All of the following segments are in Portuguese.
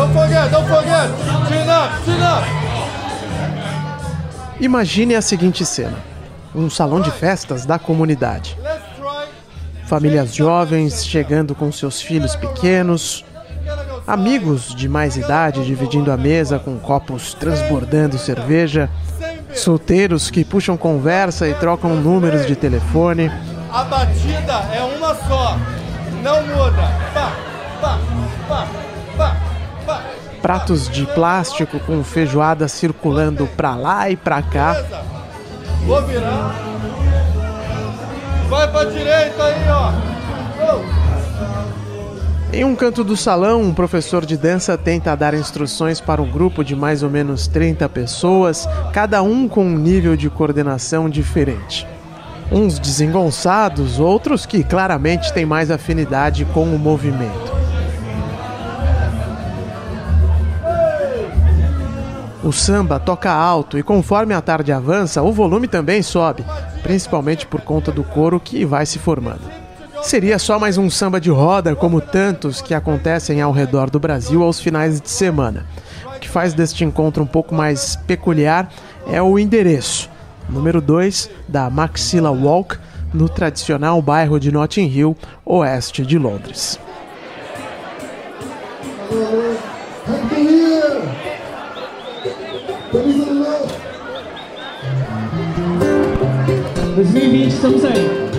Don't forget, don't forget. Chin up, chin up. Imagine a seguinte cena: um salão de festas da comunidade. Famílias jovens chegando com seus filhos pequenos, amigos de mais idade dividindo a mesa com copos transbordando cerveja, solteiros que puxam conversa e trocam números de telefone. A batida é uma só. Não muda. Pá, pá. Pratos de plástico com feijoada circulando pra lá e pra cá. Beleza? Vou virar. Vai pra direita aí, ó. Em um canto do salão, um professor de dança tenta dar instruções para um grupo de mais ou menos 30 pessoas, cada um com um nível de coordenação diferente. Uns desengonçados, outros que claramente têm mais afinidade com o movimento. O samba toca alto e conforme a tarde avança, o volume também sobe, principalmente por conta do coro que vai se formando. Seria só mais um samba de roda, como tantos que acontecem ao redor do Brasil aos finais de semana. O que faz deste encontro um pouco mais peculiar é o endereço, número 2 da Maxilla Walk, no tradicional bairro de Notting Hill, oeste de Londres. 2020, estamos aí.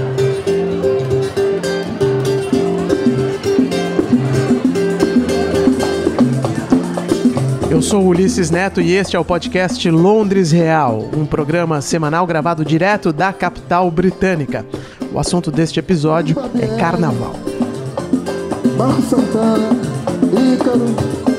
Eu sou Ulisses Neto e este é o podcast Londres Real, um programa semanal gravado direto da capital britânica. O assunto deste episódio é carnaval. Marco Santana, Ícaro,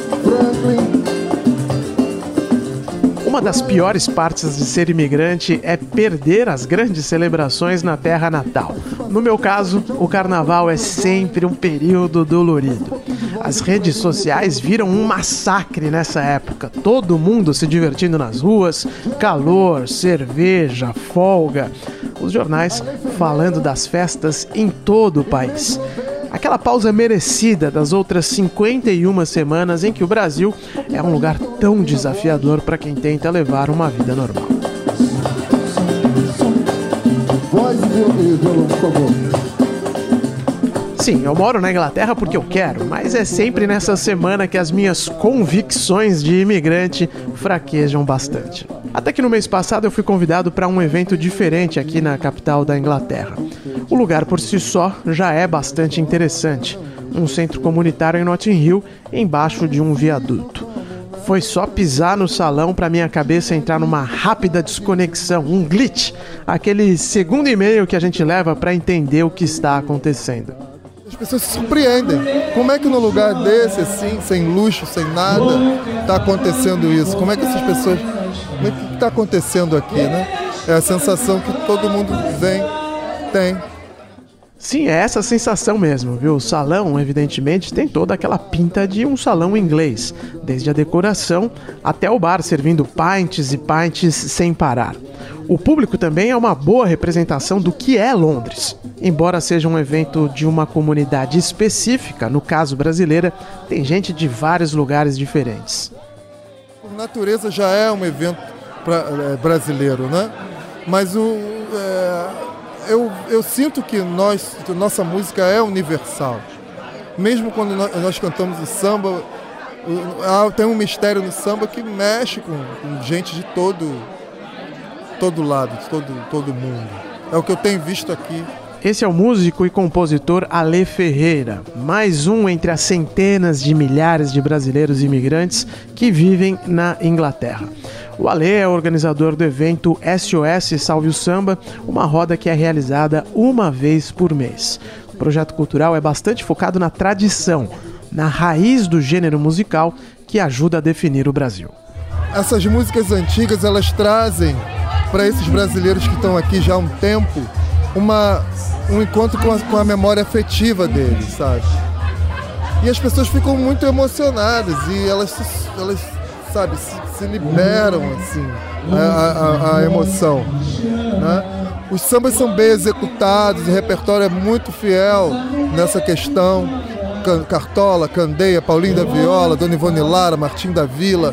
Uma das piores partes de ser imigrante é perder as grandes celebrações na terra natal. No meu caso, o carnaval é sempre um período dolorido. As redes sociais viram um massacre nessa época. Todo mundo se divertindo nas ruas, calor, cerveja, folga. Os jornais falando das festas em todo o país. Aquela pausa merecida das outras 51 semanas em que o Brasil é um lugar tão desafiador para quem tenta levar uma vida normal. Sim, eu moro na Inglaterra porque eu quero, mas é sempre nessa semana que as minhas convicções de imigrante fraquejam bastante. Até que no mês passado eu fui convidado para um evento diferente aqui na capital da Inglaterra. O lugar por si só já é bastante interessante. Um centro comunitário em Notting Hill, embaixo de um viaduto. Foi só pisar no salão para minha cabeça entrar numa rápida desconexão, um glitch, aquele segundo e meio que a gente leva para entender o que está acontecendo. As pessoas se surpreendem. Como é que num lugar desse, assim, sem luxo, sem nada, está acontecendo isso? Como é que essas pessoas. Como é que está acontecendo aqui, né? É a sensação que todo mundo vem, tem. Sim, é essa sensação mesmo, viu? O salão, evidentemente, tem toda aquela pinta de um salão inglês, desde a decoração até o bar servindo pints e pints sem parar. O público também é uma boa representação do que é Londres. Embora seja um evento de uma comunidade específica, no caso brasileira, tem gente de vários lugares diferentes. Por natureza já é um evento pra- é, brasileiro, né? Mas o, é, eu, eu sinto que nós, nossa música é universal. Mesmo quando nós, nós cantamos o samba, o- tem um mistério no samba que mexe com, com gente de todo, todo lado, de todo, todo mundo. É o que eu tenho visto aqui. Esse é o músico e compositor Ale Ferreira, mais um entre as centenas de milhares de brasileiros imigrantes que vivem na Inglaterra. O Ale é organizador do evento SOS Salve o Samba, uma roda que é realizada uma vez por mês. O projeto cultural é bastante focado na tradição, na raiz do gênero musical que ajuda a definir o Brasil. essas músicas antigas elas trazem para esses brasileiros que estão aqui já há um tempo uma, um encontro com a, com a memória afetiva deles, sabe? E as pessoas ficam muito emocionadas e elas, elas sabe, se, se liberam assim a, a- a emoção, né? Os sambas são bem executados, o repertório é muito fiel nessa questão. Cartola, Candeia, Paulinho da Viola, Dona Ivone Lara, Martim da Vila.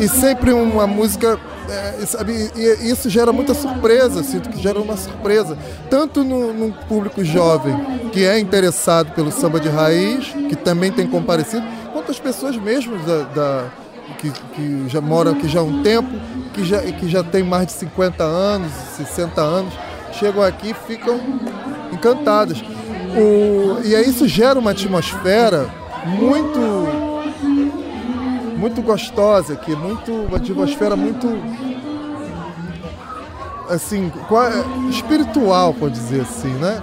E sempre uma música é, sabe, e isso gera muita surpresa, sinto que gera uma surpresa, tanto no, no, público jovem que é interessado pelo samba de raiz, que também tem comparecido, quanto as pessoas mesmo da, da que, que, já moram aqui já há um tempo, que já, que já tem mais de 50 anos, 60 anos, chegam aqui e ficam encantadas. O, e aí isso gera uma atmosfera muito muito gostosa aqui, muito, uma atmosfera muito assim, espiritual, pode dizer assim, né?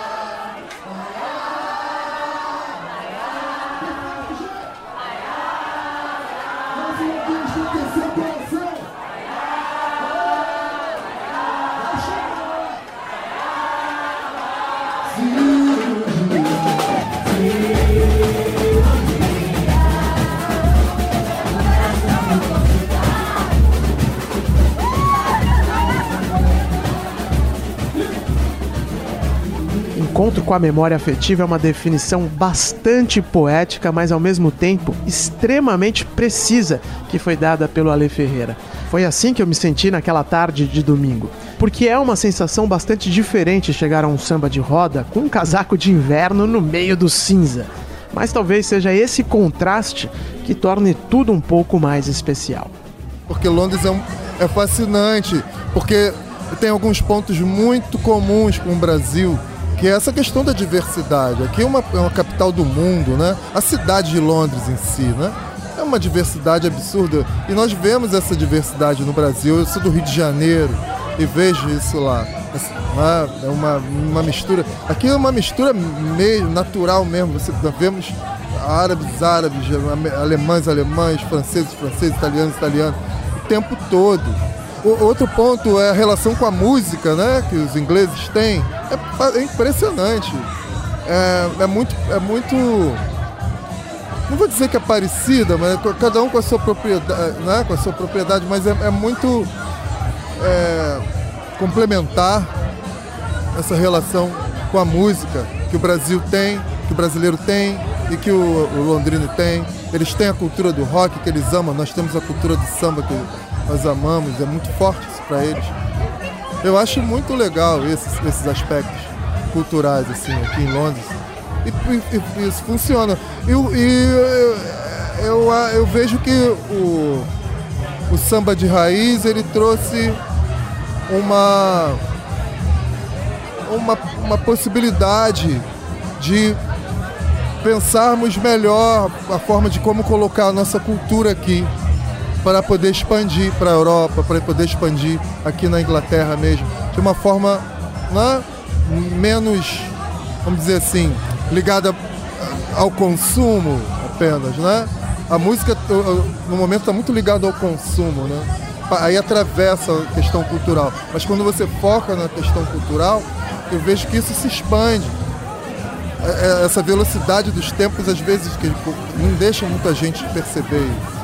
encontro com a memória afetiva é uma definição bastante poética, mas ao mesmo tempo extremamente precisa que foi dada pelo Ale Ferreira. Foi assim que eu me senti naquela tarde de domingo. Porque é uma sensação bastante diferente chegar a um samba de roda com um casaco de inverno no meio do cinza. Mas talvez seja esse contraste que torne tudo um pouco mais especial. Porque Londres é, um, é fascinante, porque tem alguns pontos muito comuns com o Brasil que é essa questão da diversidade. Aqui é uma, é uma capital do mundo, né? A cidade de Londres em si, né? É uma diversidade absurda. E nós vemos essa diversidade no Brasil. Eu sou do Rio de Janeiro e vejo isso lá. É uma, uma mistura. Aqui é uma mistura meio natural mesmo. Você, nós vemos árabes, árabes, alemães, alemães, franceses, franceses, italianos, italianos, o tempo todo. O, outro ponto é a relação com a música, né? Que os ingleses têm. É, é impressionante. É, é, muito. É muito. Não vou dizer que é parecida, mas cada um com a sua propriedade, né? Com a sua propriedade, mas é, é muito é, complementar essa relação com a música que o Brasil tem, que o brasileiro tem e que o, o londrino tem. Eles têm a cultura do rock que eles amam, nós temos a cultura do samba que nós amamos, é muito forte isso para eles. Eu acho muito legal esses, esses aspectos culturais assim aqui em Londres. E, e, e isso funciona. E, e eu, eu, eu, vejo que o, o samba de raiz ele trouxe uma, uma, uma possibilidade de pensarmos melhor a forma de como colocar a nossa cultura aqui para poder expandir para a Europa, para poder expandir aqui na Inglaterra mesmo, de uma forma né, menos, vamos dizer assim, ligada ao consumo apenas, né? A música no momento está muito ligada ao consumo, né? Aí atravessa a questão cultural. Mas quando você foca na questão cultural, eu vejo que isso se expande. É, é, essa velocidade dos tempos, às vezes, que não deixa muita gente perceber isso.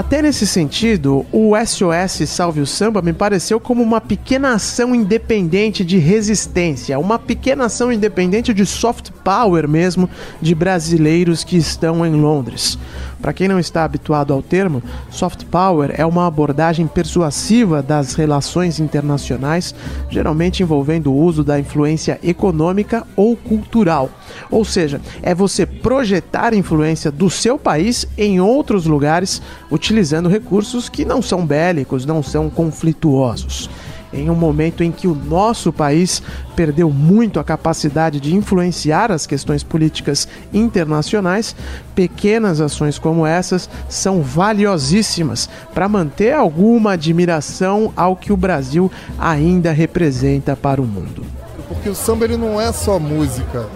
Até nesse sentido, o SOS Salve o Samba me pareceu como uma pequena ação independente de resistência, uma pequena ação independente de soft power mesmo de brasileiros que estão em Londres. Para quem não está habituado ao termo, soft power é uma abordagem persuasiva das relações internacionais, geralmente envolvendo o uso da influência econômica ou cultural. Ou seja, é você projetar influência do seu país em outros lugares utilizando recursos que não são bélicos, não são conflituosos em um momento em que o nosso país perdeu muito a capacidade de influenciar as questões políticas internacionais, pequenas ações como essas são valiosíssimas para manter alguma admiração ao que o Brasil ainda representa para o mundo. Porque o samba ele não é só música,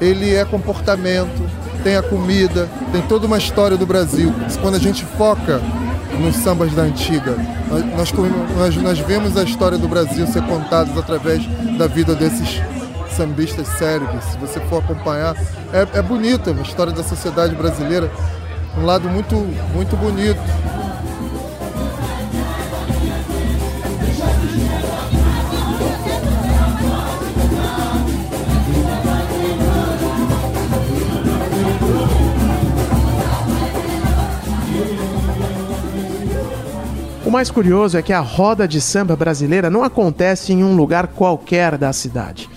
ele é comportamento, tem a comida, tem toda uma história do Brasil. Quando a gente foca nos sambas da antiga. Nós, nós, nós vemos a história do Brasil ser contada através da vida desses sambistas cérebros. Se você for acompanhar, é, é bonita a história da sociedade brasileira, um lado muito, muito bonito. Mais curioso é que a roda de samba brasileira não acontece em um lugar qualquer da cidade.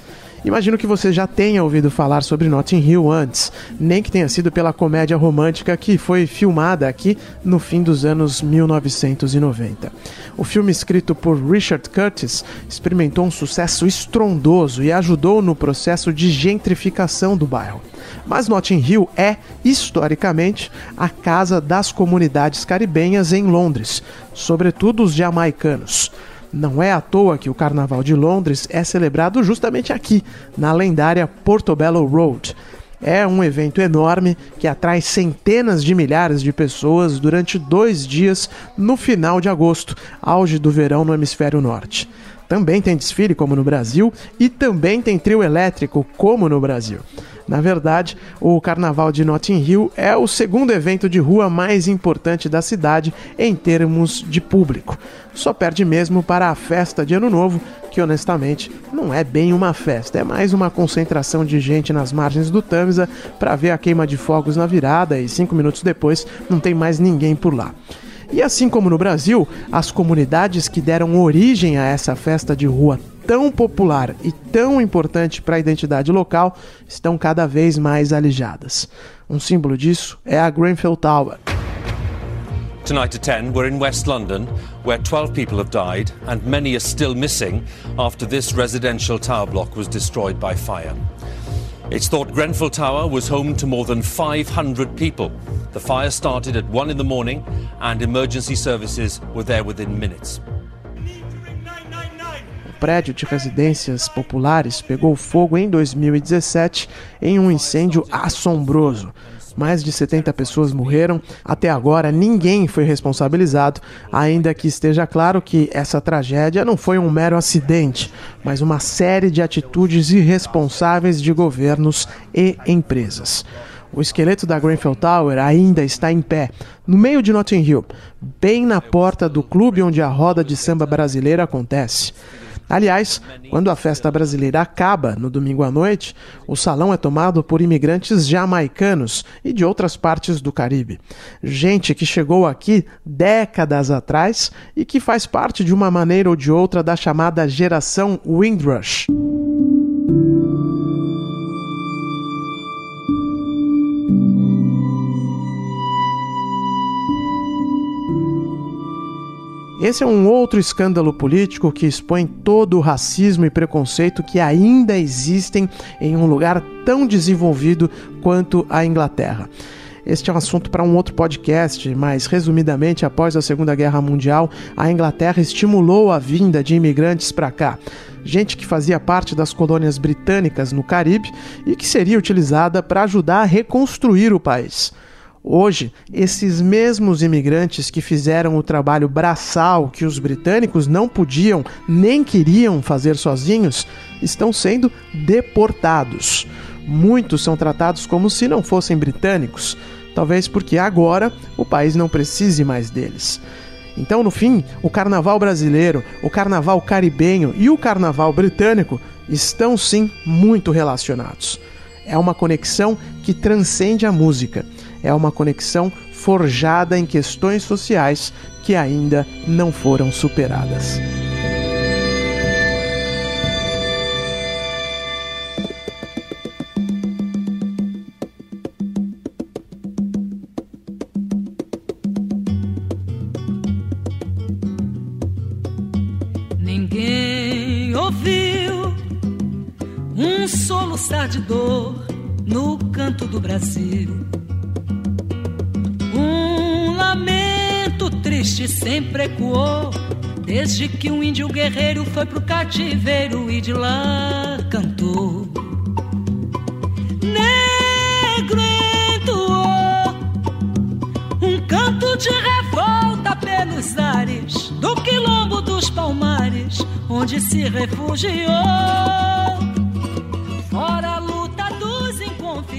Imagino que você já tenha ouvido falar sobre Notting Hill antes, nem que tenha sido pela comédia romântica que foi filmada aqui no fim dos anos 1990. O filme, escrito por Richard Curtis, experimentou um sucesso estrondoso e ajudou no processo de gentrificação do bairro. Mas Notting Hill é, historicamente, a casa das comunidades caribenhas em Londres, sobretudo os jamaicanos. Não é à toa que o Carnaval de Londres é celebrado justamente aqui, na lendária Portobello Road. É um evento enorme que atrai centenas de milhares de pessoas durante dois dias no final de agosto, auge do verão no hemisfério norte. Também tem desfile, como no Brasil, e também tem trio elétrico, como no Brasil. Na verdade, o Carnaval de Notting Hill é o segundo evento de rua mais importante da cidade em termos de público. Só perde mesmo para a festa de Ano Novo, que honestamente não é bem uma festa, é mais uma concentração de gente nas margens do Tamisa para ver a queima de fogos na virada e cinco minutos depois não tem mais ninguém por lá. E assim como no Brasil, as comunidades que deram origem a essa festa de rua tão popular e tão importante para a identidade local estão cada vez mais alijadas. Um símbolo disso é a Grenfell Tower. Tonight at 10, we're in West London, where 12 people have died and many are still missing after this residential tower block was destroyed by fire. It's thought Grenfell Tower was home to more than 500 people. The fire started at 1 in the morning and emergency services were there within minutes. Prédio de residências populares pegou fogo em 2017 em um incêndio assombroso. Mais de 70 pessoas morreram. Até agora, ninguém foi responsabilizado, ainda que esteja claro que essa tragédia não foi um mero acidente, mas uma série de atitudes irresponsáveis de governos e empresas. O esqueleto da Grenfell Tower ainda está em pé, no meio de Notting Hill, bem na porta do clube onde a roda de samba brasileira acontece. Aliás, quando a festa brasileira acaba no domingo à noite, o salão é tomado por imigrantes jamaicanos e de outras partes do Caribe. Gente que chegou aqui décadas atrás e que faz parte de uma maneira ou de outra da chamada geração Windrush. Esse é um outro escândalo político que expõe todo o racismo e preconceito que ainda existem em um lugar tão desenvolvido quanto a Inglaterra. Este é um assunto para um outro podcast, mas resumidamente, após a Segunda Guerra Mundial, a Inglaterra estimulou a vinda de imigrantes para cá. Gente que fazia parte das colônias britânicas no Caribe e que seria utilizada para ajudar a reconstruir o país. Hoje, esses mesmos imigrantes que fizeram o trabalho braçal que os britânicos não podiam nem queriam fazer sozinhos estão sendo deportados. Muitos são tratados como se não fossem britânicos, talvez porque agora o país não precise mais deles. Então, no fim, o carnaval brasileiro, o carnaval caribenho e o carnaval britânico estão sim muito relacionados. É uma conexão que transcende a música é uma conexão forjada em questões sociais que ainda não foram superadas. triste sempre ecoou, desde que um índio guerreiro foi pro cativeiro e de lá cantou. Negro entoou um canto de revolta pelos ares do quilombo dos palmares, onde se refugiou.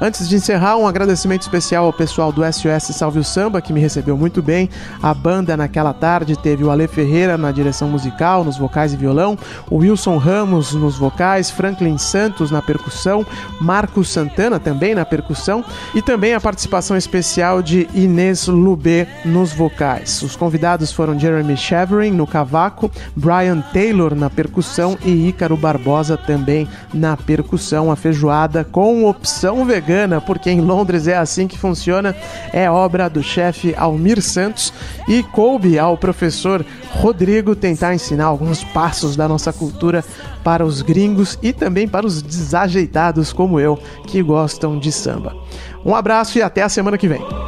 Antes de encerrar, um agradecimento especial ao pessoal do SOS Salve o Samba, que me recebeu muito bem. A banda naquela tarde teve o Ale Ferreira na direção musical, nos vocais e violão, o Wilson Ramos nos vocais, Franklin Santos na percussão, Marcos Santana também na percussão e também a participação especial de Inês Lubê nos vocais. Os convidados foram Jeremy Chevering no cavaco, Brian Taylor na percussão e Ícaro Barbosa também na percussão. A feijoada com opção vegana porque em Londres é assim que funciona, é obra do chefe Almir Santos e coube ao professor Rodrigo tentar ensinar alguns passos da nossa cultura para os gringos e também para os desajeitados como eu que gostam de samba. Um abraço e até a semana que vem.